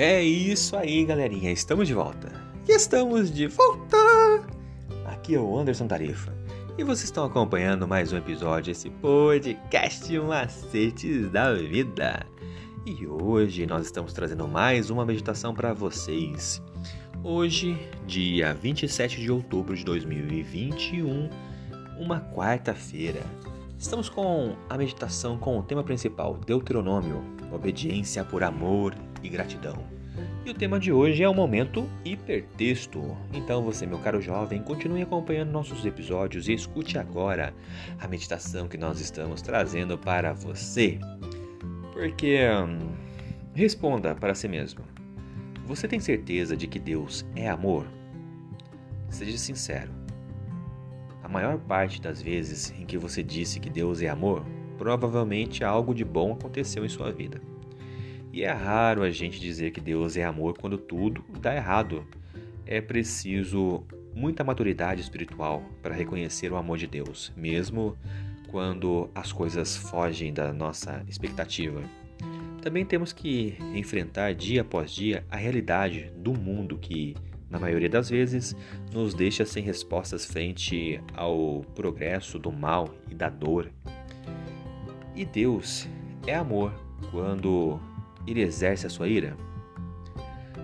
É isso aí, galerinha. Estamos de volta. E estamos de volta! Aqui é o Anderson Tarifa. E vocês estão acompanhando mais um episódio desse podcast Macetes da Vida. E hoje nós estamos trazendo mais uma meditação para vocês. Hoje, dia 27 de outubro de 2021, uma quarta-feira. Estamos com a meditação com o tema principal, Deuteronômio, obediência por amor e gratidão. E o tema de hoje é o momento hipertexto. Então você, meu caro jovem, continue acompanhando nossos episódios e escute agora a meditação que nós estamos trazendo para você. Porque hum, responda para si mesmo. Você tem certeza de que Deus é amor? Seja sincero. A maior parte das vezes em que você disse que Deus é amor, provavelmente algo de bom aconteceu em sua vida. E é raro a gente dizer que Deus é amor quando tudo dá errado. É preciso muita maturidade espiritual para reconhecer o amor de Deus, mesmo quando as coisas fogem da nossa expectativa. Também temos que enfrentar dia após dia a realidade do mundo que, na maioria das vezes, nos deixa sem respostas frente ao progresso do mal e da dor. E Deus é amor quando ele exerce a sua ira?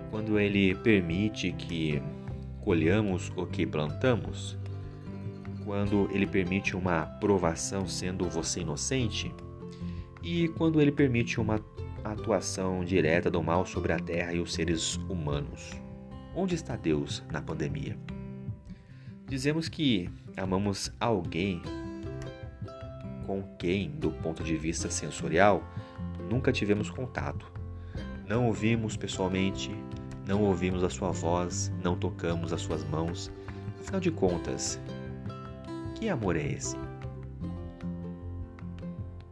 Quando ele permite que colhamos o que plantamos? Quando ele permite uma provação sendo você inocente? E quando ele permite uma atuação direta do mal sobre a terra e os seres humanos? Onde está Deus na pandemia? Dizemos que amamos alguém com quem, do ponto de vista sensorial, nunca tivemos contato. Não ouvimos pessoalmente, não ouvimos a sua voz, não tocamos as suas mãos. Afinal de contas, que amor é esse?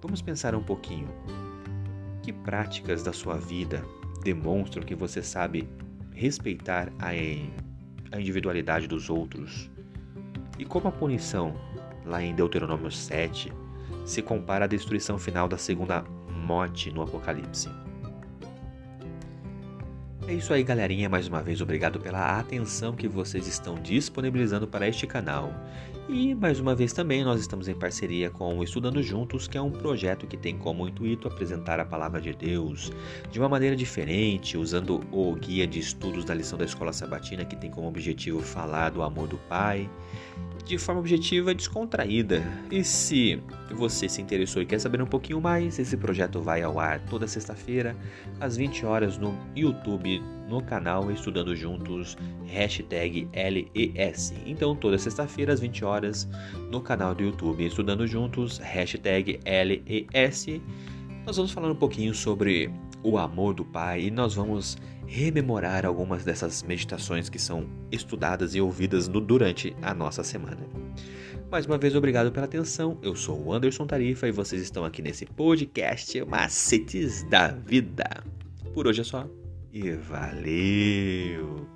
Vamos pensar um pouquinho. Que práticas da sua vida demonstram que você sabe respeitar a individualidade dos outros? E como a punição, lá em Deuteronômio 7, se compara à destruição final da segunda morte no Apocalipse. É isso aí, galerinha. Mais uma vez, obrigado pela atenção que vocês estão disponibilizando para este canal. E mais uma vez também nós estamos em parceria com o Estudando Juntos, que é um projeto que tem como intuito apresentar a palavra de Deus de uma maneira diferente, usando o guia de estudos da lição da Escola Sabatina, que tem como objetivo falar do amor do Pai de forma objetiva e descontraída. E se você se interessou e quer saber um pouquinho mais, esse projeto vai ao ar toda sexta-feira, às 20 horas no YouTube, no canal Estudando Juntos, hashtag LES. Então, toda sexta-feira, às 20 horas, no canal do YouTube Estudando Juntos, hashtag LES, nós vamos falar um pouquinho sobre o amor do Pai e nós vamos rememorar algumas dessas meditações que são estudadas e ouvidas no, durante a nossa semana. Mais uma vez, obrigado pela atenção. Eu sou o Anderson Tarifa e vocês estão aqui nesse podcast Macetes da Vida. Por hoje é só e valeu!